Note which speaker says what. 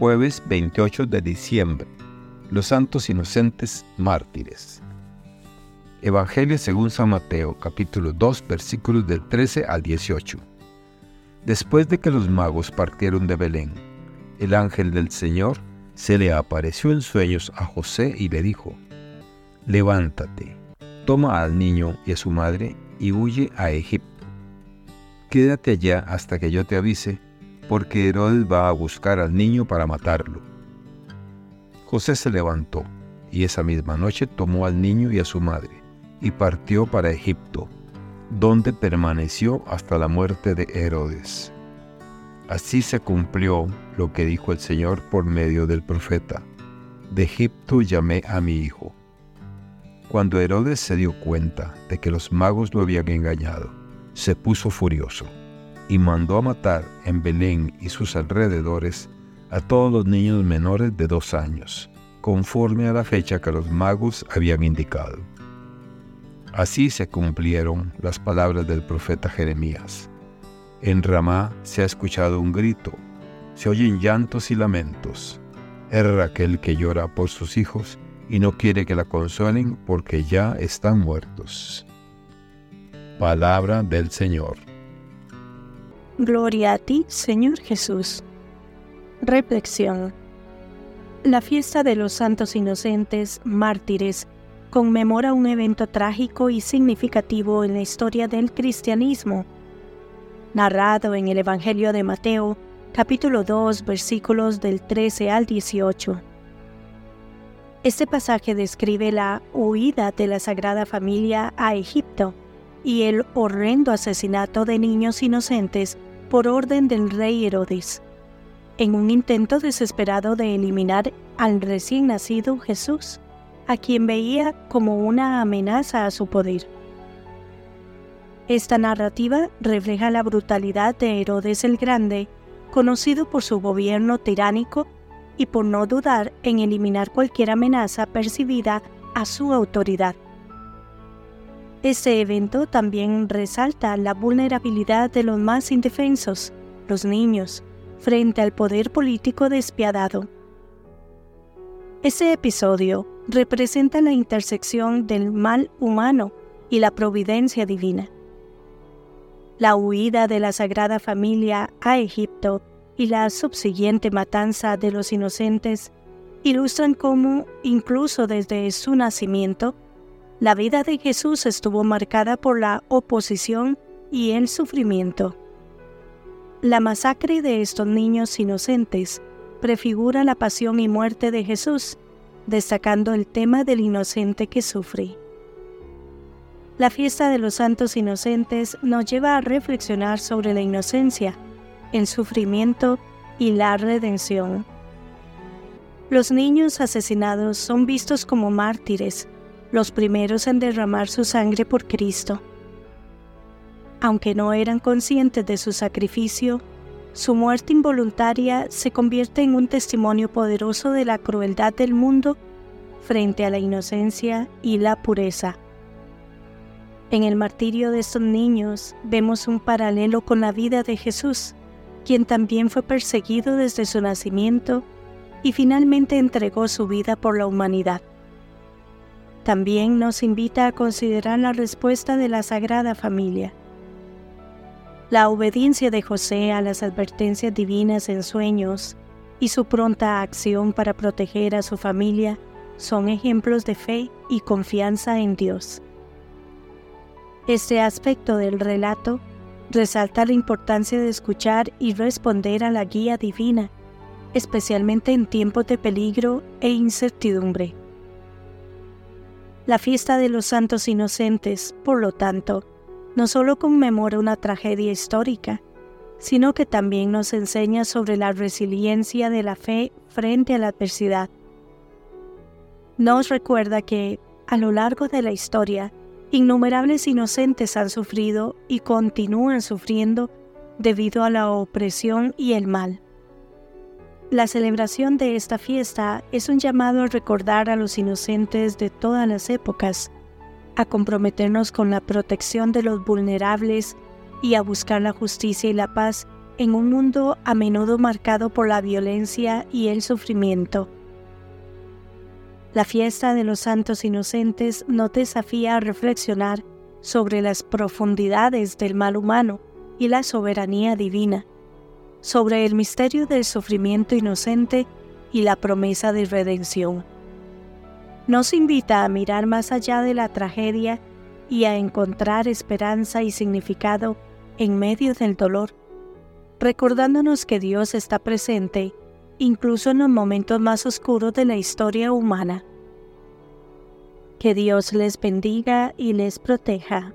Speaker 1: Jueves 28 de diciembre. Los santos inocentes mártires. Evangelio según San Mateo, capítulo 2, versículos del 13 al 18. Después de que los magos partieron de Belén, el ángel del Señor se le apareció en sueños a José y le dijo, Levántate, toma al niño y a su madre y huye a Egipto. Quédate allá hasta que yo te avise porque Herodes va a buscar al niño para matarlo. José se levantó y esa misma noche tomó al niño y a su madre y partió para Egipto, donde permaneció hasta la muerte de Herodes. Así se cumplió lo que dijo el Señor por medio del profeta. De Egipto llamé a mi hijo. Cuando Herodes se dio cuenta de que los magos lo habían engañado, se puso furioso y mandó a matar en Belén y sus alrededores a todos los niños menores de dos años, conforme a la fecha que los magos habían indicado. Así se cumplieron las palabras del profeta Jeremías. En Ramá se ha escuchado un grito, se oyen llantos y lamentos. Es Raquel que llora por sus hijos y no quiere que la consuelen porque ya están muertos. Palabra del Señor.
Speaker 2: Gloria a ti, Señor Jesús. Reflexión. La fiesta de los santos inocentes, mártires, conmemora un evento trágico y significativo en la historia del cristianismo. Narrado en el Evangelio de Mateo, capítulo 2, versículos del 13 al 18. Este pasaje describe la huida de la Sagrada Familia a Egipto y el horrendo asesinato de niños inocentes por orden del rey Herodes, en un intento desesperado de eliminar al recién nacido Jesús, a quien veía como una amenaza a su poder. Esta narrativa refleja la brutalidad de Herodes el Grande, conocido por su gobierno tiránico y por no dudar en eliminar cualquier amenaza percibida a su autoridad. Este evento también resalta la vulnerabilidad de los más indefensos, los niños, frente al poder político despiadado. Este episodio representa la intersección del mal humano y la providencia divina. La huida de la Sagrada Familia a Egipto y la subsiguiente matanza de los inocentes ilustran cómo, incluso desde su nacimiento, la vida de Jesús estuvo marcada por la oposición y el sufrimiento. La masacre de estos niños inocentes prefigura la pasión y muerte de Jesús, destacando el tema del inocente que sufre. La fiesta de los santos inocentes nos lleva a reflexionar sobre la inocencia, el sufrimiento y la redención. Los niños asesinados son vistos como mártires, los primeros en derramar su sangre por Cristo. Aunque no eran conscientes de su sacrificio, su muerte involuntaria se convierte en un testimonio poderoso de la crueldad del mundo frente a la inocencia y la pureza. En el martirio de estos niños vemos un paralelo con la vida de Jesús, quien también fue perseguido desde su nacimiento y finalmente entregó su vida por la humanidad. También nos invita a considerar la respuesta de la Sagrada Familia. La obediencia de José a las advertencias divinas en sueños y su pronta acción para proteger a su familia son ejemplos de fe y confianza en Dios. Este aspecto del relato resalta la importancia de escuchar y responder a la guía divina, especialmente en tiempos de peligro e incertidumbre. La fiesta de los santos inocentes, por lo tanto, no solo conmemora una tragedia histórica, sino que también nos enseña sobre la resiliencia de la fe frente a la adversidad. Nos recuerda que, a lo largo de la historia, innumerables inocentes han sufrido y continúan sufriendo debido a la opresión y el mal. La celebración de esta fiesta es un llamado a recordar a los inocentes de todas las épocas, a comprometernos con la protección de los vulnerables y a buscar la justicia y la paz en un mundo a menudo marcado por la violencia y el sufrimiento. La fiesta de los santos inocentes nos desafía a reflexionar sobre las profundidades del mal humano y la soberanía divina, sobre el misterio del sufrimiento inocente y la promesa de redención. Nos invita a mirar más allá de la tragedia y a encontrar esperanza y significado en medio del dolor, recordándonos que Dios está presente incluso en los momentos más oscuros de la historia humana. Que Dios les bendiga y les proteja.